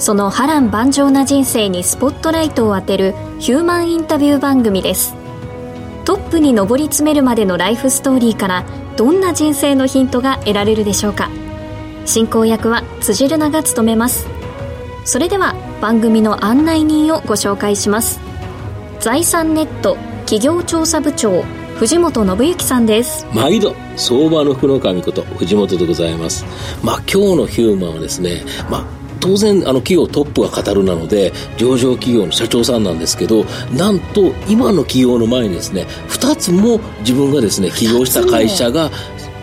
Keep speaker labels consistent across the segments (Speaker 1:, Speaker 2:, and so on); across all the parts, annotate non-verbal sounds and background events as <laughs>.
Speaker 1: その波乱万丈な人生にスポットライトを当てるヒューマンインタビュー番組です。トップに上り詰めるまでのライフストーリーからどんな人生のヒントが得られるでしょうか。進行役は辻るなが務めます。それでは番組の案内人をご紹介します。財産ネット企業調査部長藤本信之さんです。
Speaker 2: 毎度相場の福の神こと藤本でございます。まあ今日のヒューマンはですねまあ当然あの企業トップが語るなので上場企業の社長さんなんですけどなんと今の企業の前にですね2つも自分がですね起業した会社が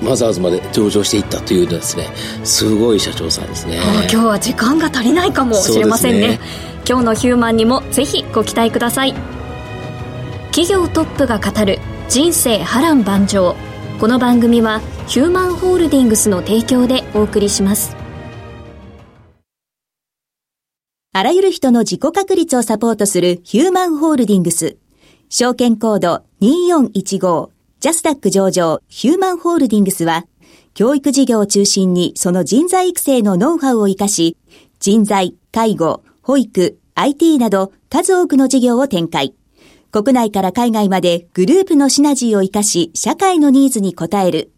Speaker 2: マザーズまで上場していったというですねすごい社長さんですね。
Speaker 1: 今日は時間が足りないかもしれませんね、ね、今日のヒューマンにもぜひご期待ください。企業トップが語る人生波乱万丈。この番組はヒューマンホールディングスの提供でお送りします
Speaker 3: あらゆる人の自己確立をサポートするヒューマンホールディングス。証券コード2415ジャスダック上場。ヒューマンホールディングスは教育事業を中心にその人材育成のノウハウを活かし人材、介護、保育、IT など数多くの事業を展開。国内から海外までグループのシナジーを活かし、社会のニーズに応える。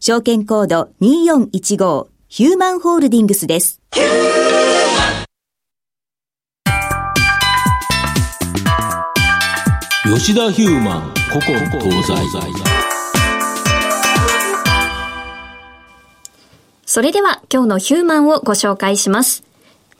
Speaker 3: 証券コード2415ヒューマンホールディングスです。
Speaker 2: 吉田ヒューマン、ここ東西。
Speaker 1: それでは今日のヒューマンをご紹介します。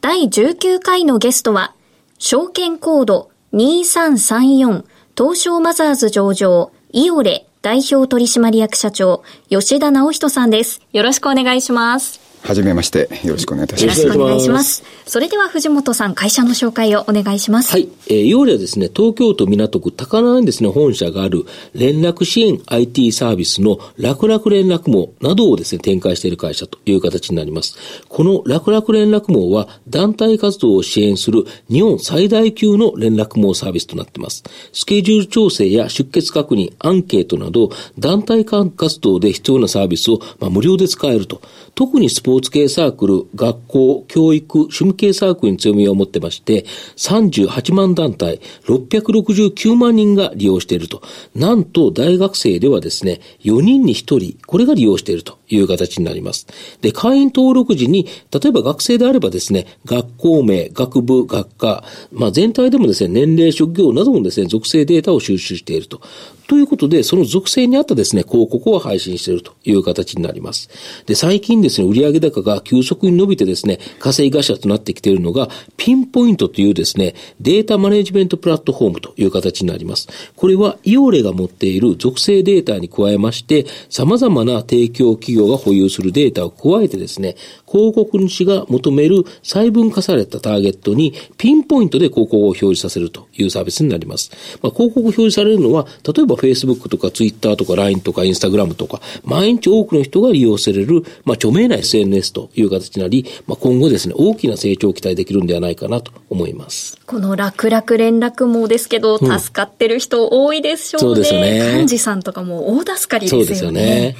Speaker 1: 第19回のゲストは、証券コード2334東証マザーズ上場イオレ代表取締役社長吉田直人さんです。よろしくお願いします。
Speaker 4: はじめまして。よろしくお願いいたします。
Speaker 1: よろしくお願いします。それでは藤本さん、会社の紹介をお願いします。
Speaker 2: はい。えー、ヨーレはですね、東京都港区高輪にですね、本社がある連絡支援 IT サービスの楽々連絡網などをですね、展開している会社という形になります。この楽々連絡網は団体活動を支援する日本最大級の連絡網サービスとなっています。スケジュール調整や出欠確認、アンケートなど団体活動で必要なサービスを、まあ、無料で使えると。特にスポーツ系サークル、学校、教育、趣味系サークルに強みを持ってまして、38万団体、669万人が利用していると。なんと大学生ではですね、4人に1人、これが利用しているという形になります。で、会員登録時に、例えば学生であればですね、学校名、学部、学科、まあ全体でもですね、年齢、職業などもですね、属性データを収集していると。ということで、その属性に合ったですね、広告を配信しているという形になります。で、最近ですね、売上高が急速に伸びてですね、稼ぎ頭となってきているのが、ピンポイントというですね、データマネジメントプラットフォームという形になります。これは、イオレが持っている属性データに加えまして、様々な提供企業が保有するデータを加えてですね、広告主が求める細分化されたターゲットにピンポイントで広告を表示させるというサービスになります。まあ、広告表示されるのは、例えば Facebook とか Twitter とか LINE とか Instagram とか、毎日多くの人が利用される、まあ、著名な SNS という形になり、まあ、今後ですね、大きな成長を期待できるんではないかなと思います。
Speaker 1: この楽々連絡網ですけど、助かってる人多いでしょうね。うん、そうですよね。幹事さんとかも大助かりですよね。そうですよね。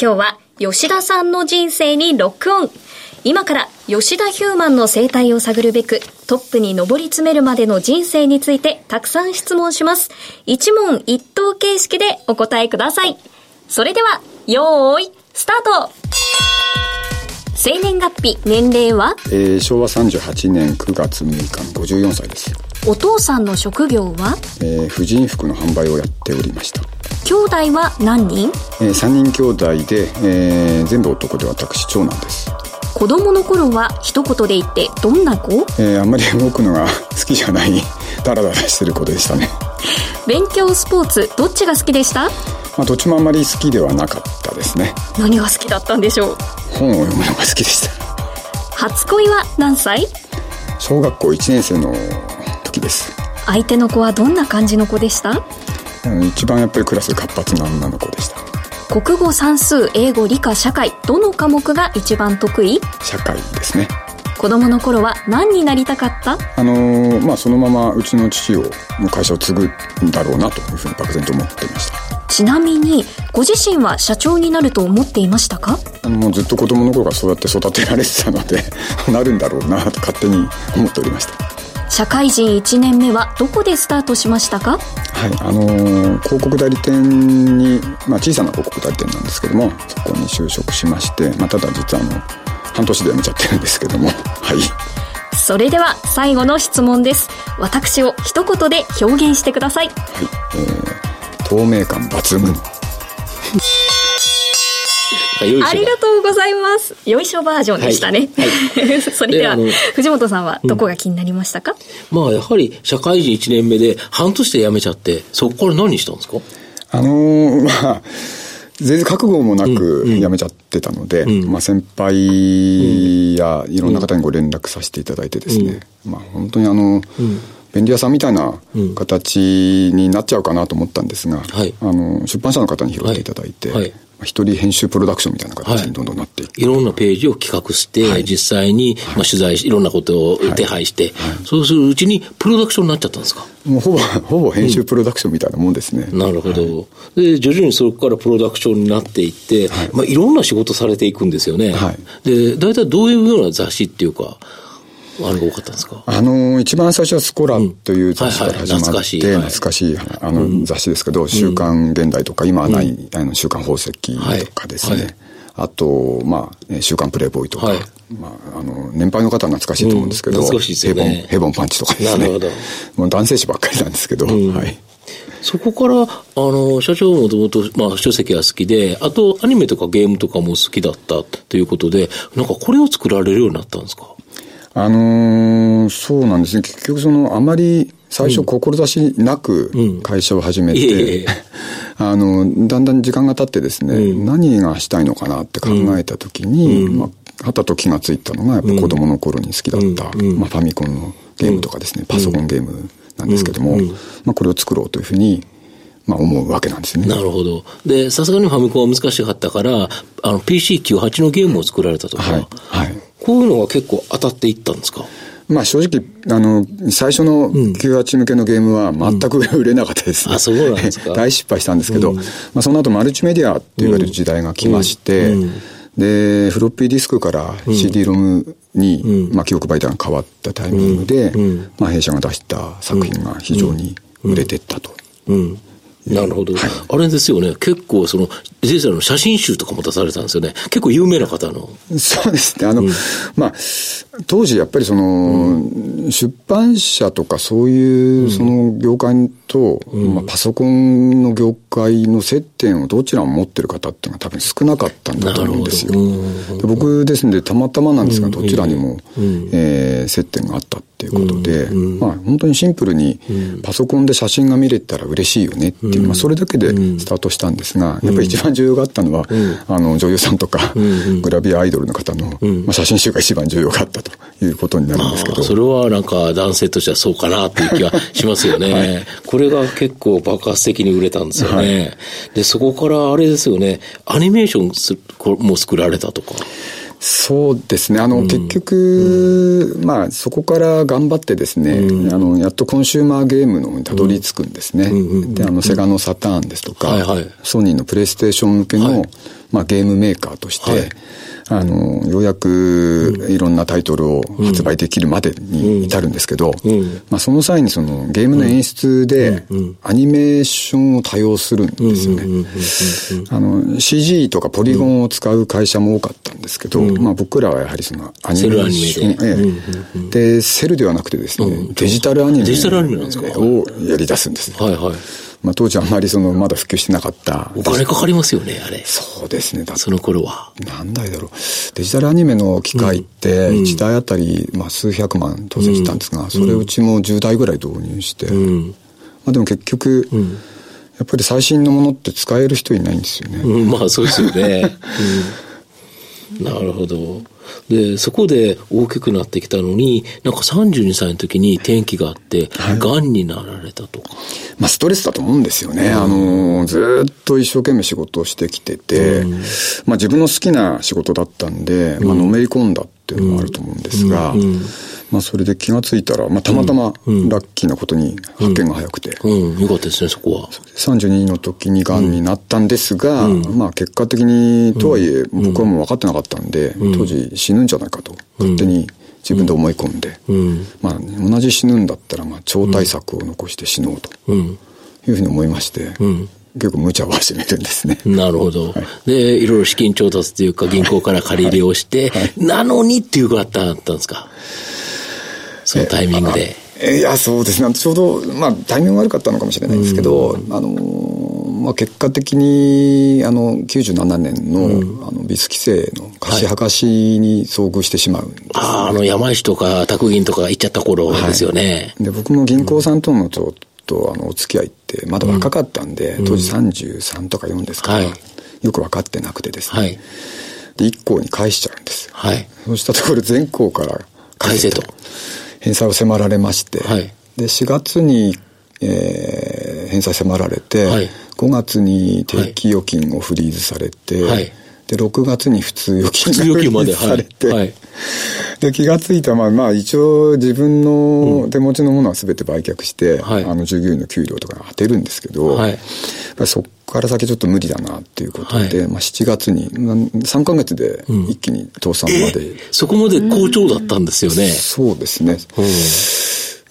Speaker 1: 今日は吉田さんの人生にロックオン。今から吉田ヒューマンの生態を探るべく、トップに上り詰めるまでの人生についてたくさん質問します。一問一答形式でお答えください。それでは、よーい、スタート生年月日、年齢は？
Speaker 4: えー、昭和38年9月6日の54歳です。
Speaker 1: お父さんの職業は？
Speaker 4: えー、婦人服の販売をやっておりました。
Speaker 1: 兄弟は何人？
Speaker 4: えー、3人兄弟で、えー、全部男で私長男です。
Speaker 1: 子供の頃は一言で言ってどんな子？
Speaker 4: えー、あんまり動くのが <laughs> 好きじゃない、ダラダラしてる子でしたね。
Speaker 1: 勉強スポーツどっちが好きでした？
Speaker 4: まあ、どっちもあんまり好きではなかったですね。
Speaker 1: 何が好きだったんでしょう？
Speaker 4: 本を読むのが好きでした。
Speaker 1: 初恋は何歳？
Speaker 4: 小学校1年生の時です。
Speaker 1: 相手の子はどんな感じの子でした？
Speaker 4: うん一番やっぱりクラスで活発な女の子でした。
Speaker 1: 国語算数英語理科社会どの科目が一番得意？
Speaker 4: 社会ですね。
Speaker 1: 子供の頃は何になりたかった？
Speaker 4: あのーまあそのままうちの父をの会社を継ぐんだろうなというふうに漠然と思っていました。
Speaker 1: ちなみにご自身は社長になると思っていましたか？
Speaker 4: あのもうずっと子供の頃からそうやって育てられてたので <laughs> なるんだろうなと勝手に思っておりました。
Speaker 1: 社会人1年目はどこでスタートしましたか？
Speaker 4: はい、あのー広告代理店に、まあ、小さな広告代理店なんですけどもそこに就職しまして、まあ、ただ実はあの半年で辞めちゃってるんですけども。はい。
Speaker 1: それでは最後の質問です。私を一言で表現してください。
Speaker 4: 透明感抜群。
Speaker 1: ありがとうございます。よいしょバージョンでしたね、
Speaker 2: はい <laughs>
Speaker 1: それでは藤本さんはどこが気になりましたか、
Speaker 2: まあ、やはり社会人1年目で半年で辞めちゃって、そこから何したんですか？
Speaker 4: あのーまあ全然覚悟もなく辞めちゃってたので、まあ、先輩やいろんな方にご連絡させていただいてですね、まあ、本当にあの、便利屋さんみたいな形になっちゃうかなと思ったんですが、
Speaker 2: はい。
Speaker 4: あの出版社の方に拾っていただいて、
Speaker 2: はい。はい。
Speaker 4: まあ一人編集プロダクションみたいな形にどんどんなっていく、
Speaker 2: いろんなページを企画して、
Speaker 4: はい。
Speaker 2: 実際に、まあ、取材し、いろんなことを手配して、そうするうちにプロダクションになっちゃったんですか？
Speaker 4: もうほぼほぼ編集プロダクションみたいなもんですね、
Speaker 2: なるほど、で、徐々にそこからプロダクションになっていって、
Speaker 4: はい。
Speaker 2: まあ、いろんな仕事されていくんですよね。
Speaker 4: はい。
Speaker 2: で、大体どういうような雑誌っていうか、あれが多かったんですか？
Speaker 4: あの、一番最初はスコラという雑誌から始まって、
Speaker 2: 懐かしい。はい。
Speaker 4: 懐かしい、あの、雑誌ですけど、週刊現代とか、今はない、あの、週刊宝石とかですね。あと、まあ、えー週刊プレイボーイとか、
Speaker 2: はい。
Speaker 4: まあ、あの、年配の方は懐かしいと思うんですけど、ヘボン、ヘボンパンチとかですね。
Speaker 2: なるほど。<laughs>
Speaker 4: もう男性誌ばっかりなんですけど、はい。
Speaker 2: そこから、あの、社長もともと、まあ、書籍が好きで、あと、アニメとかゲームとかも好きだったということで、なんかこれを作られるようになったんですか？
Speaker 4: あのーそうなんですね。結局その、あまり最初志なく会社を始めて、あの、だんだん時間が経ってですね、何がしたいのかなって考えたときに、まあ、はたと気がついたのが、やっぱ子供の頃に好きだった、まあ、ファミコンのゲームとかですね、パソコンゲームなんですけども、まあ、これを作ろうというふうに、まあ、思うわけなんですよね。
Speaker 2: なるほど。で、さすがにファミコンは難しかったから、あの、PC98 のゲームを作られたとか、
Speaker 4: はい。はい。
Speaker 2: こういうのが結構当たっていったんですか？
Speaker 4: まあ正直、あの、最初の98向けのゲームは全く売れなかったです、
Speaker 2: あそうなんですか？<laughs>
Speaker 4: 大失敗したんですけど、まあその後マルチメディアって言われる時代が来まして、で、フロッピーディスクから CD ロムに、まあ記憶媒体が変わったタイミングで、まあ弊社が出した作品が非常に売れてったと。
Speaker 2: うん。なるほど。あれですよね。結構、その、先生の写真集とかも出されたんですよね。結構有名な方の。
Speaker 4: そうですね。あの、まあ、当時やっぱりその、出版社とかそういうその業界と、まあ、パソコンの業界の接点をどちらも持ってる方っていうのは多分少なかったんだと思うんですよ。で僕ですんでたまたまなんですが、どちらにも、えー接点があったっていうことで、まあ本当にシンプルにパソコンで写真が見れたら嬉しいよねっていう、まあそれだけでスタートしたんですが、やっぱり一番重要があったのは、あの女優さんとか、グラビアアイドルの方の、まあ、写真集が一番重要があったということになるんですけど。
Speaker 2: あそれはなんか男性としてはそうかなっていう気がしますよね。<laughs> これが結構爆発的に売れたんですよね。で、そこからあれですよね、アニメーションすこも作られたとか。
Speaker 4: そうですね。あの、結局、まあ、そこから頑張ってですね、あの、やっとコンシューマーゲームの方にたどり着くんですね。で、あの、セガのサターンですとか、
Speaker 2: はいはい。
Speaker 4: ソニーのプレイステーション向けの、まあ、ゲームメーカーとして、
Speaker 2: はい
Speaker 4: あの、ようやくいろんなタイトルを発売できるまでに至るんですけど、まあその際にそのゲームの演出でアニメーションを多用するんですよね。あの、CG とかポリゴンを使う会社も多かったんですけど、まあ僕らはやはりそのアニメーション、ええ、で、セルではなくてですね、デジタルアニメをやり出すんです。はいはい。まあ、当時あんまりその、まだ普及してなかった。
Speaker 2: お金かかりますよね、あれ。
Speaker 4: そうですね。
Speaker 2: その頃は。
Speaker 4: 何台だろう。デジタルアニメの機械って、1台あたり、まあ、数百万当然したんですが、それうちも10台ぐらい導入して、まあ、でも結局、やっぱり最新のものって使える人いないんですよね。
Speaker 2: うん、まあそうですよね。<laughs> うん、なるほど。で、そこで大きくなってきたのに、なんか32歳の時に転機があって、が、んになられたとか。
Speaker 4: まあ、ストレスだと思うんですよね。うん、あの、ずっと一生懸命仕事をしてきてて、うん、まあ、自分の好きな仕事だったんで、まあ、のめり込んだっていうのもあると思うんですが、うんまあ、それで気がついたら、まあ、たまたまラッキーなことに発見が早くて。
Speaker 2: うん、よかったですね、そこは。
Speaker 4: 32の時に癌になったんですが、まあ、結果的に、とはいえ、僕はもう分かってなかったんで、当時死ぬんじゃないかと、勝手に自分で思い込んで、まあ、同じ死ぬんだったら、まあ、超大作を残して死のうと、いうふうに思いまして、結構無茶を始めるんですね。
Speaker 2: なるほど。はい、で、いろいろ資金調達というか銀行から借り入れをして、はい、なのにっていうことだったんですか？そのタイミングで。
Speaker 4: いや、そうですね。ちょうど、まあ、タイミング悪かったのかもしれないですけど、うん、あの、まあ、結果的に、あの、97年の、うん、あの、ビス規制の貸し剥がしに遭遇してしまうね、
Speaker 2: はい、ああ、あの、山石とか宅銀とかが行っちゃった頃ですよね。
Speaker 4: はい、で、僕も銀行さんとのちょっと、あの、お付き合いって、まだ若かったんで、うん、当時33とか4ですから、はい、よく分かってなくてですね。はい、で、一行に返しちゃうんです。はい。そうしたところ、全行から
Speaker 2: 返せと。
Speaker 4: 返済を迫られまして、はい、で4月に、えー、返済迫られて、はい、5月に定期預金をフリーズされて、はい、で6月に普通預金がフリーズされて、はい、<laughs> で気が付いたまあまあ一応自分の手持ちのものは全て売却して、うん、あの従業員の給料とか当てるんですけど、はい、そこから先ちょっと無理だなっていうことで、はい、まあ、7月に3か月で一気に倒産まで、うん、
Speaker 2: そこまで好調だったんですよね、
Speaker 4: そうですね、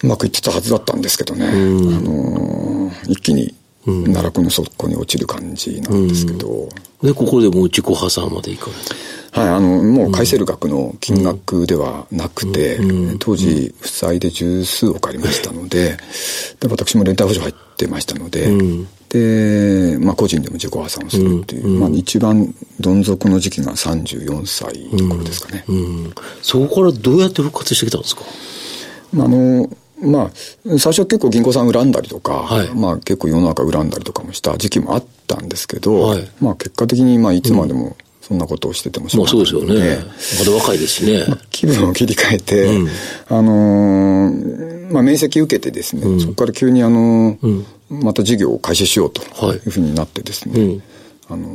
Speaker 4: うまくいってたはずだったんですけどね、あのー、一気に奈落の底に落ちる感じなんですけど、
Speaker 2: でここでもう自己破産までいかれ
Speaker 4: はい、あの、もう返せる額の金額ではなくて、うん、当時、負債で十数億ありましたので、で私も連帯保証入ってましたので、うん、で、まあ、個人でも自己破産をするっていう、うん、まあ、一番どん底の時期が34歳の頃ですかね、
Speaker 2: そこからどうやって復活してきたんですか？
Speaker 4: あの、まあ、最初は結構銀行さん恨んだりとか、はい、まあ結構世の中恨んだりとかもした時期もあったんですけど、はい、まあ結果的にまあいつまでもそんなことをしててもしょうがない、まあ
Speaker 2: そうですよね。まだ若いですしね。まあ、
Speaker 4: 気分を切り替えて、うん、あのー、まあ面積受けてですね、うん、そこから急にあのーうん、また事業を開始しようとい。うふうになってですね、あの、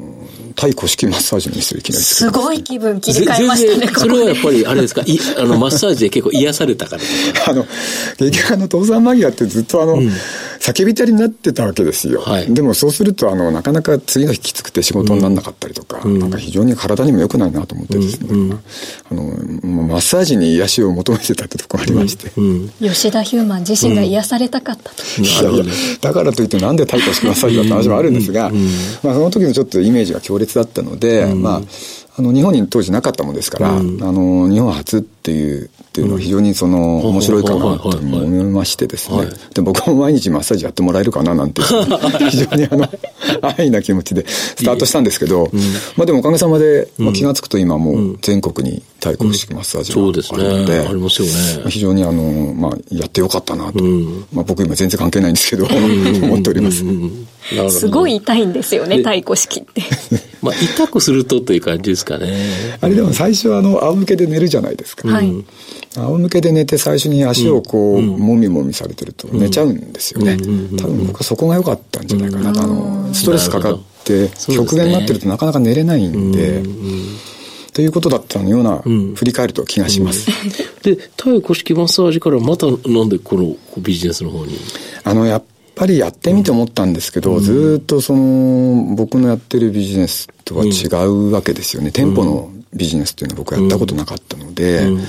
Speaker 4: 対古式マッサージの店いきなり
Speaker 1: すごい気分切り替えましたね、
Speaker 2: それはやっぱり、あれですか、いあの、<laughs> マッサージで結構癒されたから <laughs>
Speaker 4: あの、結局あの、倒産間際ってずっとあの、うん。叫びたりになってたわけですよ。はい、でもそうすると、あの、なかなか次の日きつくて仕事にならなかったりとか、うん、なんか非常に体にも良くないなと思ってですね、うん、あの、マッサージに癒しを求めてたってところありまして、うん、
Speaker 1: 吉田ヒューマン自身が癒されたかったと。いやいや、
Speaker 4: だからといってなんで対価してマッサージだって話もあるんですが、まあその時のちょっとイメージが強烈だったので、まあ、あの、日本に当時なかったもんですから、あの、日本初っていうっていうのは非常にその面白いかなと思いましてですね。で僕も毎日マッサージやってもらえるかななんて、<laughs> 非常にあの、安易な気持ちでスタートしたんですけど、まあでもおかげさまで、まあ、気が付くと今もう全国に対抗式マッサージがあるので、あ
Speaker 2: りますよね。
Speaker 4: 非常にあの、まあやってよかったなと。まあ僕今全然関係ないんですけど、<laughs> 思っております。
Speaker 1: すごい痛いん。ですよね、太鼓式って。
Speaker 2: まあ痛くするとという感じですかね。
Speaker 4: あれでも最初はあの、仰向けで寝るじゃないですか。はい。仰向けで寝て最初に足をこう、もみもみされてると寝ちゃうんですよね。多分僕はそこが良かったんじゃないかな。あの、ストレスかかって、極限になってるとなかなか寝れないんで、ということだったのような、振り返ると気がします。
Speaker 2: で、太古式マッサージからまたなんでこのビジネスの方に？
Speaker 4: あの、やっぱりやってみて思ったんですけど、ずっとその、僕のやってるビジネスとは違うわけですよね。店舗のビジネスっていうのは僕やったことなかったので、うん、や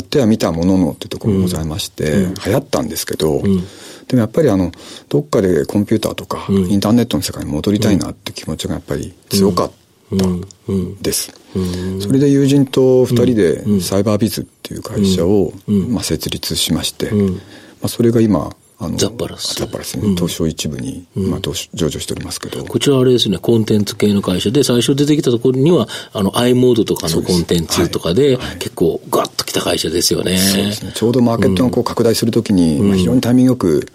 Speaker 4: ってはみたもののっていうところもございまして、うん、流行ったんですけど、でもやっぱりあの、どっかでコンピューターとか、インターネットの世界に戻りたいなって気持ちがやっぱり強かったんです。それで友人と二人でサイバービズっていう会社を、まあ、設立しまして、まあ、それが今、
Speaker 2: あのザッパラス。
Speaker 4: ザッパラスね。東証一部に、うん、まあ、上場しておりますけど。
Speaker 2: こちらあれですね、コンテンツ系の会社で、最初出てきたところには、あの、i モードとかのコンテンツとかで、はい、結構ガッときた会社ですよね。そうですね。
Speaker 4: ちょうどマーケットがこう拡大するときに、うん、まあ、非常にタイミングよく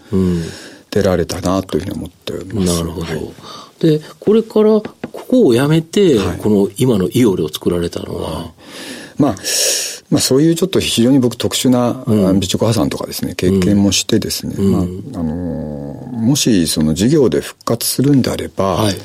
Speaker 4: 出られたなというふうに思ってます。
Speaker 2: なるほど。はい、で、これから、ここをやめて、はい、この今のイオレを作られたのは、
Speaker 4: まあ、まあ、そういうちょっと非常に僕特殊な備蓄破産とかですね、経験もしてですね、まあ、あのもしその事業で復活するんであれば、はい、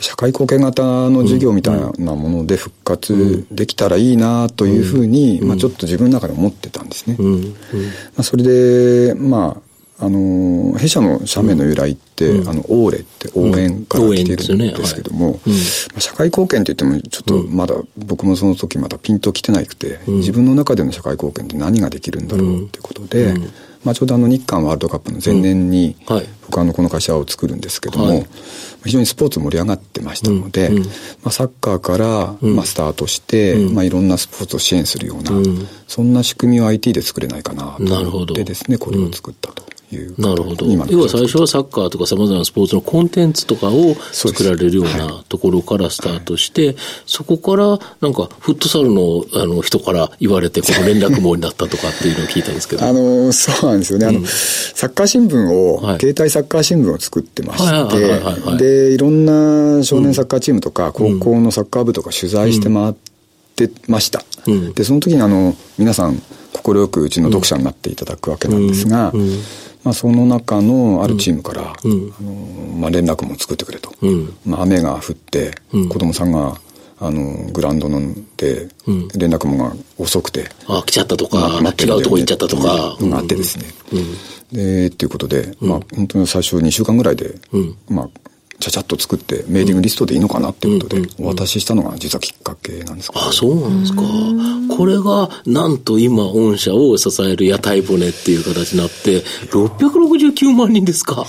Speaker 4: 社会貢献型の事業みたいなもので復活できたらいいなというふうに、まあ、ちょっと自分の中で思ってたんですね。まあ、それで、まあ、あの、弊社の社名の由来って、うん、あの、オーレって応援から来てるんですけども、うんねはい、社会貢献って言っても、ちょっとまだ、僕もその時まだピンと来てなくて、うん、自分の中での社会貢献って何ができるんだろうっていうことで、まあ、ちょうどあの日韓ワールドカップの前年に、はい、僕はあのこの会社を作るんですけども、はい、非常にスポーツ盛り上がってましたので、まあ、サッカーから、まあ、スタートして、まあ、いろんなスポーツを支援するような、そんな仕組みを IT で作れないかなと。思ってですね、これを作ったと。いう
Speaker 2: なるほど。要は最初はサッカーとかさまざまなスポーツのコンテンツとかを作られるようなところからスタートして、そこからなんかフットサルのあの人から言われて、この連絡網になったとかっていうのを聞いたんですけど。
Speaker 4: あの、そうなんですよね。あの、サッカー新聞を、携帯サッカー新聞を作ってまして、で、いろんな少年サッカーチームとか、高校のサッカー部とか取材して回ってました。で、その時にあの、皆さん、快くうちの読者になっていただくわけなんですが、まあ、その中のあるチームから、うん、あのまあ、連絡も作ってくれと、うん、まあ、雨が降って、子供さんがあのグラウンドので連絡もが遅くて、
Speaker 2: あ来ちゃったとか、まあ、違うとこ行っちゃったとか、
Speaker 4: があってですね、でっていうことで、まあ、本当に最初2週間ぐらいで、まあ、ちゃちゃっと作ってメーディングリストでいいのかなっていうことでお渡ししたのが実はきっかけなんですか、
Speaker 2: あそうなんですか。これがなんと今御社を支える屋台骨っていう形になって669万人ですか。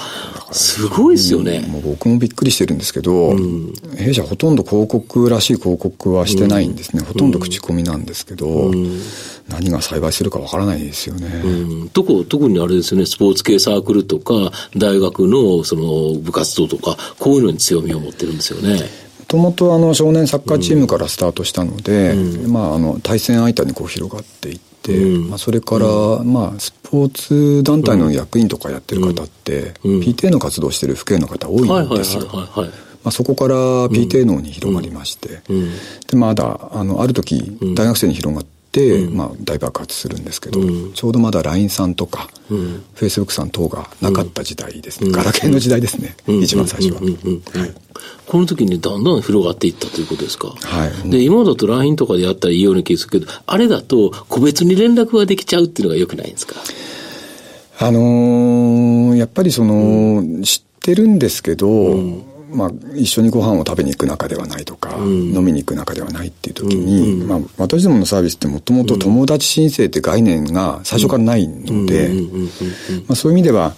Speaker 2: すごいですよね、
Speaker 4: もう僕もびっくりしてるんですけど、うん、弊社ほとんど広告らしい広告はしてないんですね、うん、ほとんど口コミなんですけど、うん、何が栽培するかわからないですよね、
Speaker 2: うん、特特にあれですよね。スポーツ系サークルとか大学のその部活動とかこういうのに強みを持ってるんですよね。
Speaker 4: もともとあの少年サッカーチームからスタートしたので、うん、まあ、あの対戦相手にこう広がっていって、うん、まあ、それから、まあ、スポーツ団体の役員とかやってる方って、うん、PTA の活動してる府警の方多いんですよ。まあ、そこから PTA のに広がりまして、でまだあのある時大学生に広がって、うん、まあ、大爆発するんですけど、うん、ちょうどまだ LINE さんとか、フェイスブックさん等がなかった時代ですね、うん、ガラケーの時代ですね、一番最初は。
Speaker 2: この時にだんだん広がっていったということですか。
Speaker 4: は
Speaker 2: い。で、今だと LINE とかでやったらいいような気がするけど、あれだと個別に連絡ができちゃうっていうのがよくないんですか？
Speaker 4: あのー、やっぱりその、知ってるんですけど、まあ、一緒にご飯を食べに行く仲ではないとか、うん、飲みに行く仲ではないっていう時に、うん。うん、まあ、私どものサービスってもともと友達申請って概念が最初からないので、そういう意味では、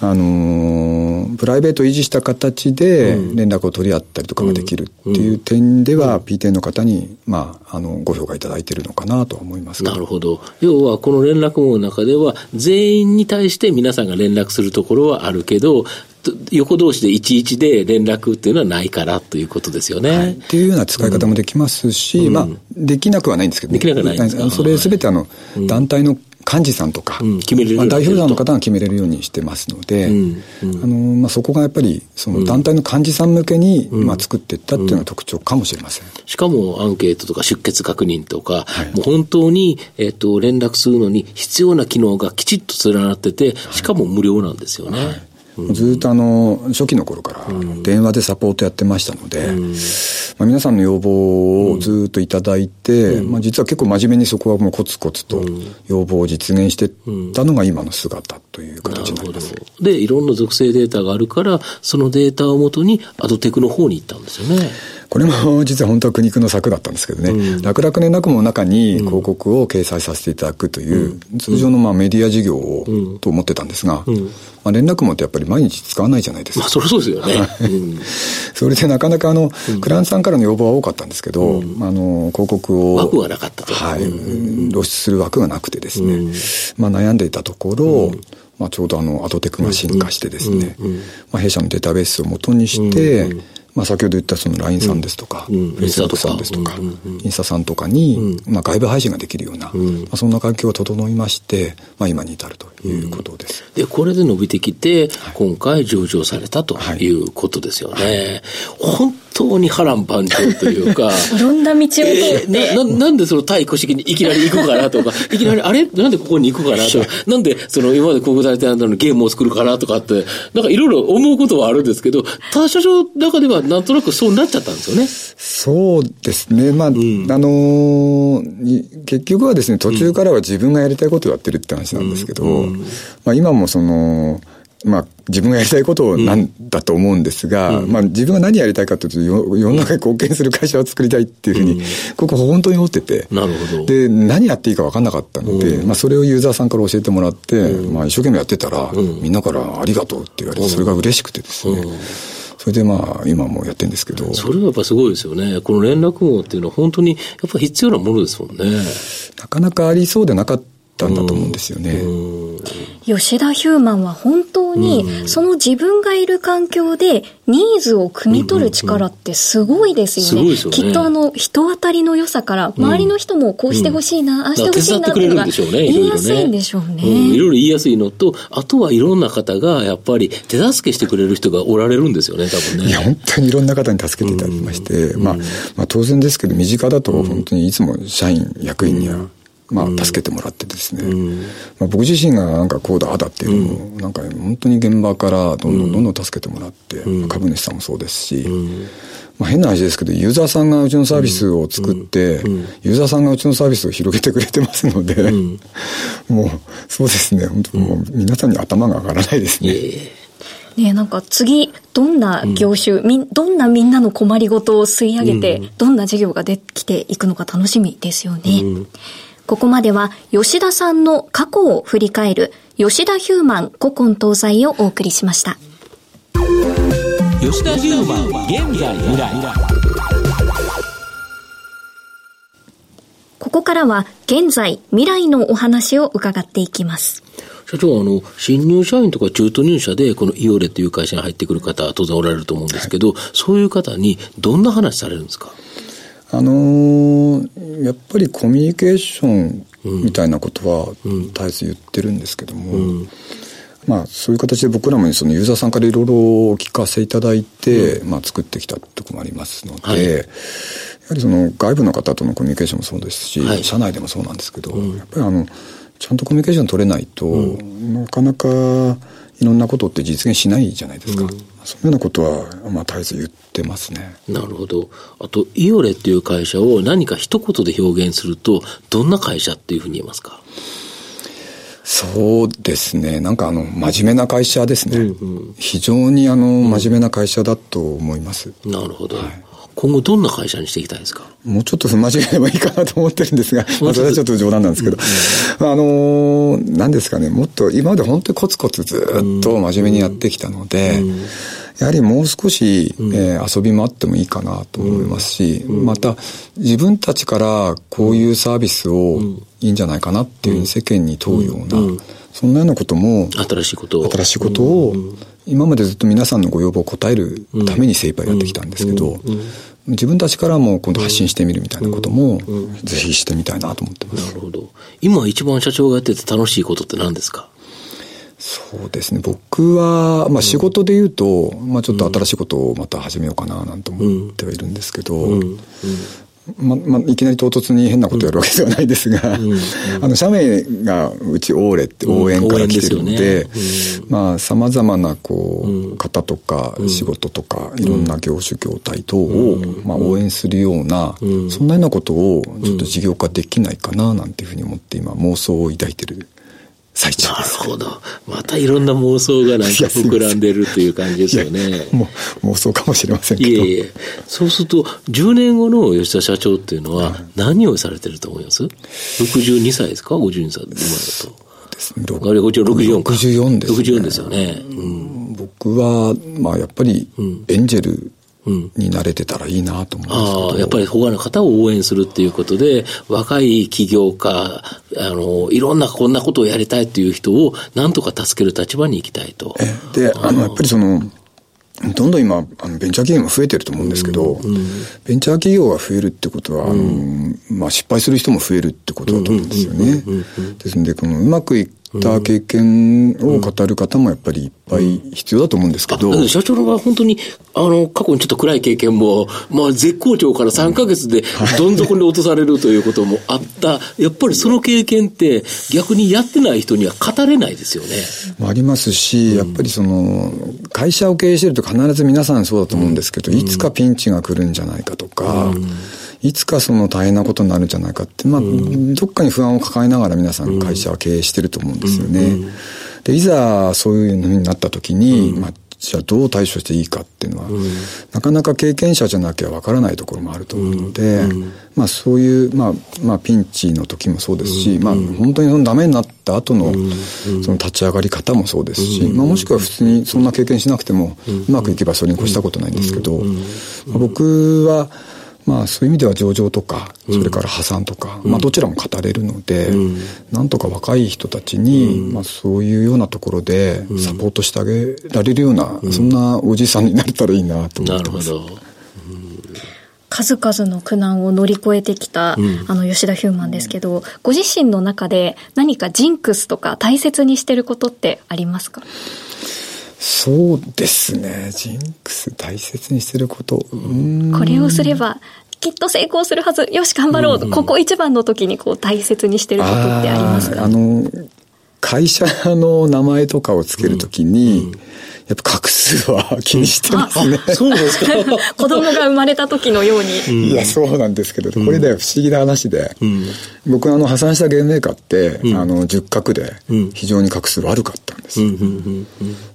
Speaker 4: あのー、プライベートを維持した形で連絡を取り合ったりとかができるっていう点では、PTA の方に、まあ、あの、ご評価いただいているのかなとは思います。
Speaker 2: なるほど。要は、この連絡網の中では、全員に対して皆さんが連絡するところはあるけど、横同士で11で連絡っていうのはないからということですよね。はい、っ
Speaker 4: ていうような使い方もできますし、うん、まあ、できなくはないんですけど、
Speaker 2: ね、できなくはないんですか？
Speaker 4: それすべてあの、団体の幹事さんとか、うん、決めれる、まあ、代表団の方が決めれるようにしてますので、うん。うん、あのまあ、そこがやっぱりその団体の幹事さん向けに、まあ、作っていったっていうのが特徴かもしれません、
Speaker 2: しかもアンケートとか出欠確認とか、はい、もう本当に、えーと、連絡するのに必要な機能がきちっと連なっててしかも無料なんですよね。はい
Speaker 4: ずっとあの、初期の頃から電話でサポートやってましたので、まあ、皆さんの要望をずっといただいて、まあ、実は結構真面目にそこはもうコツコツと要望を実現してたのが今の姿という形になります。
Speaker 2: で、いろんな属性データがあるから、そのデータをもとにアドテクの方に行ったんですよね。
Speaker 4: これも実は本当は苦肉の策だったんですけどね、うん、楽々連絡網の中に広告を掲載させていただくという、うん、通常のまあメディア事業を、と思ってたんですが、まあ、連絡網ってやっぱり毎日使わないじゃないですか。まあ、
Speaker 2: そりゃそうですよね。<laughs>
Speaker 4: それでなかなかあの、クライアントさんからの要望は多かったんですけど、あの、広告を。
Speaker 2: 枠がなかったと。
Speaker 4: はい。露出する枠がなくてですね、まあ悩んでいたところ、まあ、ちょうどあの、アドテクが進化してですね、まあ、弊社のデータベースを元にして、まあ、先ほど言ったその LINE さんですとか、フェイス b さんですとか、インスタさんとかに、まあ、外部配信ができるような、まあ、そんな環境が整いまして、まあ、今に至るということです。
Speaker 2: で、これで伸びてきて、今回上場されたということですよね。本当に波乱万丈というか。<laughs>
Speaker 1: いろんな道を通って、
Speaker 2: えー、な。なんでその対古式にいきなり行くかなとか、<laughs> いきなり、あれ？なんでここに行くかなとか、<laughs> なんでその今まで広告代理店のゲームを作るかなとかって、なんかいろいろ思うことはあるんですけど、他社長の中ではなんとなくそうなっちゃったんですよね。
Speaker 4: そうですね。まあ、うん、あのー、結局はですね、途中からは自分がやりたいことをやってるって話なんですけど、うん、まあ今もその、まあ、自分がやりたいことなんだと思うんですが、うん、まあ、自分が何やりたいかというと、世の中に貢献する会社を作りたいっていうふうに、うん、ここ本当に思ってて。
Speaker 2: なるほど。
Speaker 4: で、何やっていいか分かんなかったので、うん、まあ、それをユーザーさんから教えてもらって、まあ、一生懸命やってたら、みんなからありがとうって言われて、それが嬉しくてですね。それでまあ、今もやってるんですけど。
Speaker 2: それはやっぱすごいですよね。この連絡網っていうのは本当にやっぱ必要なものですもんね。
Speaker 4: なかなかありそうでなかったんだと思うんですよね。
Speaker 1: 吉田ヒューマンは本当に、その自分がいる環境でニーズを汲み取る力ってすごいですよね。よね。きっとあの、人当たりの良さから、周りの人もこうしてほしいな、うん、ああしてほしいなっていうのが言いやすいんでしょうね。
Speaker 2: いろいろ言いやすいのと、あとはいろんな方がやっぱり手助けしてくれる人がおられるんですよね、多分ね。
Speaker 4: いや、本当にいろんな方に助けていただきまして、まあ、まあ当然ですけど、身近だと本当にいつも社員、役員には、まあ、助けてもらってですね、うん、まあ、僕自身がなんかこうだあだっていうのを、なんか本当に現場からどんどんどんどん助けてもらって、うん、株主さんもそうですし、うん、まあ、変な話ですけど、ユーザーさんがうちのサービスを作って、ユーザーさんがうちのサービスを広げてくれてますので、<laughs> もう、そうですね、本当もう皆さんに頭が上がらないですね。
Speaker 1: ねなんか次、どんな業種、みん、どんなみんなの困りごとを吸い上げて、どんな事業ができていくのか楽しみですよね。ここまでは吉田さんの過去を振り返る吉田ヒューマン古今東西をお送りしました。
Speaker 5: 吉田ヒューマン現在未来。
Speaker 1: ここからは現在未来のお話を伺っていきます。
Speaker 2: 社長、あの、新入社員とか中途入社で、このイオレという会社に入ってくる方、当然おられると思うんですけど、はい、そういう方にどんな話されるんですか？
Speaker 4: あのー、やっぱりコミュニケーションみたいなことは絶えず言ってるんですけども、うん、まあそういう形で僕らもそのユーザーさんからいろいろお聞かせいただいて、うん、まあ作ってきたところもありますので、はい、やはりその外部の方とのコミュニケーションもそうですし、はい、社内でもそうなんですけど、うん、やっぱりあの、ちゃんとコミュニケーション取れないと、なかなかいろんなことって実現しないじゃないですか。そういうようなことは、まあ、絶えず言ってますね。
Speaker 2: なるほど。あと、イオレっていう会社を何か一言で表現すると、どんな会社っていうふうに言えますか？
Speaker 4: そうですね。なんかあの、真面目な会社ですね。うんうん、非常にあの、真面目な会社だと思います。
Speaker 2: なるほど。はい今後どんな会社にしていきたいですか？
Speaker 4: もうちょっと不真面目でもいいかなと思ってるんですが、<laughs> まあ、それはちょっと冗談なんですけど、うん、あのー、何ですかね、もっと今まで本当にコツコツずっと真面目にやってきたので、うん、やはりもう少し、うん、えー、遊びもあってもいいかなと思いますし、また自分たちからこういうサービスをいいんじゃないかなっていう世間に問うような、そんなようなことも、
Speaker 2: 新しいことを、
Speaker 4: 新しいことを、今までずっと皆さんのご要望を答えるために精一杯やってきたんですけど、自分たちからも今度発信してみるみたいなことも、ぜひしてみたいなと思ってます。
Speaker 2: なるほど。今一番社長がやってて楽しいことって何ですか？
Speaker 4: そうですね。僕は、まあ仕事で言うと、まあちょっと新しいことをまた始めようかななんて思ってはいるんですけど、ま、ま、いきなり唐突に変なことやるわけではないですが、うんうん、あの、社名がうちオーレって応援から来てるので、うん、まあ、様々な、こう、方とか、仕事とか、いろんな業種業態等を、まあ、応援するような、そんなようなことを、ちょっと事業化できないかな、なんていうふうに思って今、妄想を抱いてる最中
Speaker 2: なるほど。またいろんな妄想がなんか膨らんでるという感じですよね。
Speaker 4: もう妄想かもしれませんけど。いえいえ。
Speaker 2: そうすると、10年後の吉田社長っていうのは何をされてると思います ?62 歳ですか ?52 歳今だと。ですね。64か。
Speaker 4: 64です、
Speaker 2: ね。64ですよね。
Speaker 4: うん、僕は、まあやっぱり、エンジェルになれてたらいいなと思うんですけど、
Speaker 2: ああ、やっぱり他の方を応援するっていうことで、若い起業家、あの、いろんなこんなことをやりたいっていう人を、なんとか助ける立場に行きたいと。
Speaker 4: で、あの、やっぱりその、どんどん今、あのベンチャー企業も増えてると思うんですけど、うんうん、ベンチャー企業が増えるってことは、うん、あの、まあ、失敗する人も増えるってことだと思うんですよね。ですので、このうまくいった経験を語る方もやっぱりいっぱい必要だと思うん。ですけど。
Speaker 2: うん、社長の場合本当に、あの、過去にちょっと暗い経験も、まあ絶好調から3ヶ月でどん底に落とされるということもあった。やっぱりその経験って逆にやってない人には語れないですよね。
Speaker 4: ありますし、やっぱりその、会社を経営してると必ず皆さんそうだと思うんですけど、いつかピンチが来るんじゃないかとか、いつかその大変なことになるんじゃないかって、まあ、どっかに不安を抱えながら皆さん会社は経営してると思うんですよね。で、いざそういうふうになった時に、まあ、じゃあどう対処していいかっていうのは、うん、なかなか経験者じゃなきゃわからないところもあると思うので、うん。うん、まあそういう、まあ、まあピンチの時もそうですし、まあ本当にそのダメになった後の、その立ち上がり方もそうですし、まあもしくは普通にそんな経験しなくても、うまくいけばそれに越したことないんですけど、まあ、僕は、まあそういう意味では上場とか、それから破産とか、うん、まあどちらも語れるので、うん、なんとか若い人たちに、うん、まあそういうようなところでサポートしてあげられるような、そんなおじさんになれたらいいなと思ってます。なるほど。
Speaker 1: 数々の苦難を乗り越えてきた、あの吉田ヒューマンですけど、ご自身の中で何かジンクスとか大切にしてることってありますか？
Speaker 4: そうですね。ジンクス大切にしてること。
Speaker 1: これをすれば、きっと成功するはず。よし、頑張ろう。うんうん、ここ一番の時にこう大切にしてることってありますか？
Speaker 4: あの、会社の名前とかをつけるときに、うんうんやっぱ画数は気にしてますね。
Speaker 2: そうですか。<laughs>
Speaker 1: 子供が生まれた時のように。
Speaker 4: いや、そうなんですけど、これで不思議な話で、うん、僕あの破産したゲームメーカーって、うん、あの、10画で非常に画数悪かったんです。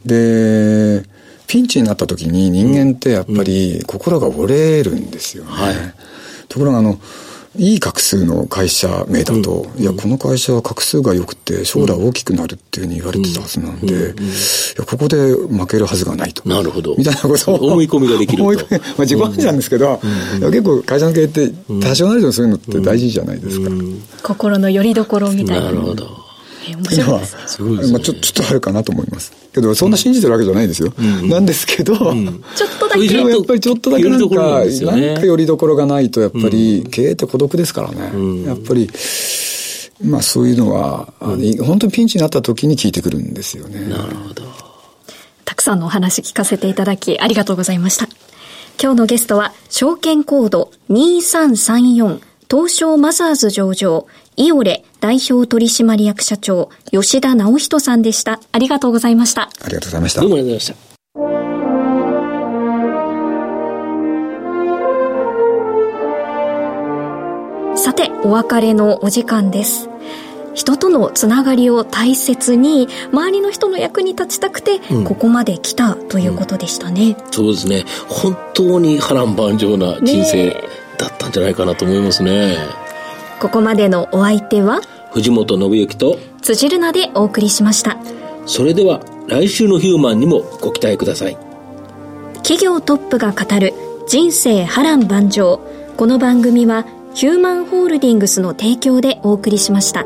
Speaker 4: で、ピンチになった時に人間ってやっぱり心が折れるんですよね。はい、ところがあの、いい画数の会社名だと、うん、いや、この会社は画数が良くて将来大きくなるっていうふうに言われてたはずなんで、いや、ここで負けるはずがないと。
Speaker 2: なるほど。
Speaker 4: みたいなことを。
Speaker 2: 思い込みができると。思い込み、ま
Speaker 4: あ自己暗示なんですけど、結構会社の経営って多少なりともそういうのって大事じゃないですか。
Speaker 1: 心の拠り所みたいな。
Speaker 2: なるほど。
Speaker 4: 面白いですね。まあちょちょっとあるかなと思います。けど、そんな信じてるわけじゃないですよ。なんですけど、ちょっ
Speaker 1: とだけ。
Speaker 4: やっぱりちょっとだけなんか、なんかよりどころがないと、やっぱり経営って孤独ですからね。やっぱり、まあそういうのは、本当にピンチになった時に聞いてくるんですよね。
Speaker 2: なるほど。
Speaker 1: たくさんのお話聞かせていただき、ありがとうございました。今日のゲストは、証券コード2334東証マザーズ上場、イオレ代表取締役社長、吉田直人さんでした。ありがとうございました。あ
Speaker 4: りがとうございました。
Speaker 2: どうもありがとうございました。
Speaker 1: さて、お別れのお時間です。人とのつながりを大切に周りの人の役に立ちたくて、ここまで来たということでしたね、
Speaker 2: うんうん、そうですね本当に波乱万丈な人生だったんじゃないかなと思いますね
Speaker 1: ここまでのお相手は
Speaker 2: 藤本信之と
Speaker 1: 辻るなでお送りしました
Speaker 2: それでは来週のヒューマンにもご期待ください
Speaker 1: 企業トップが語る人生波乱万丈この番組はヒューマンホールディングスの提供でお送りしました。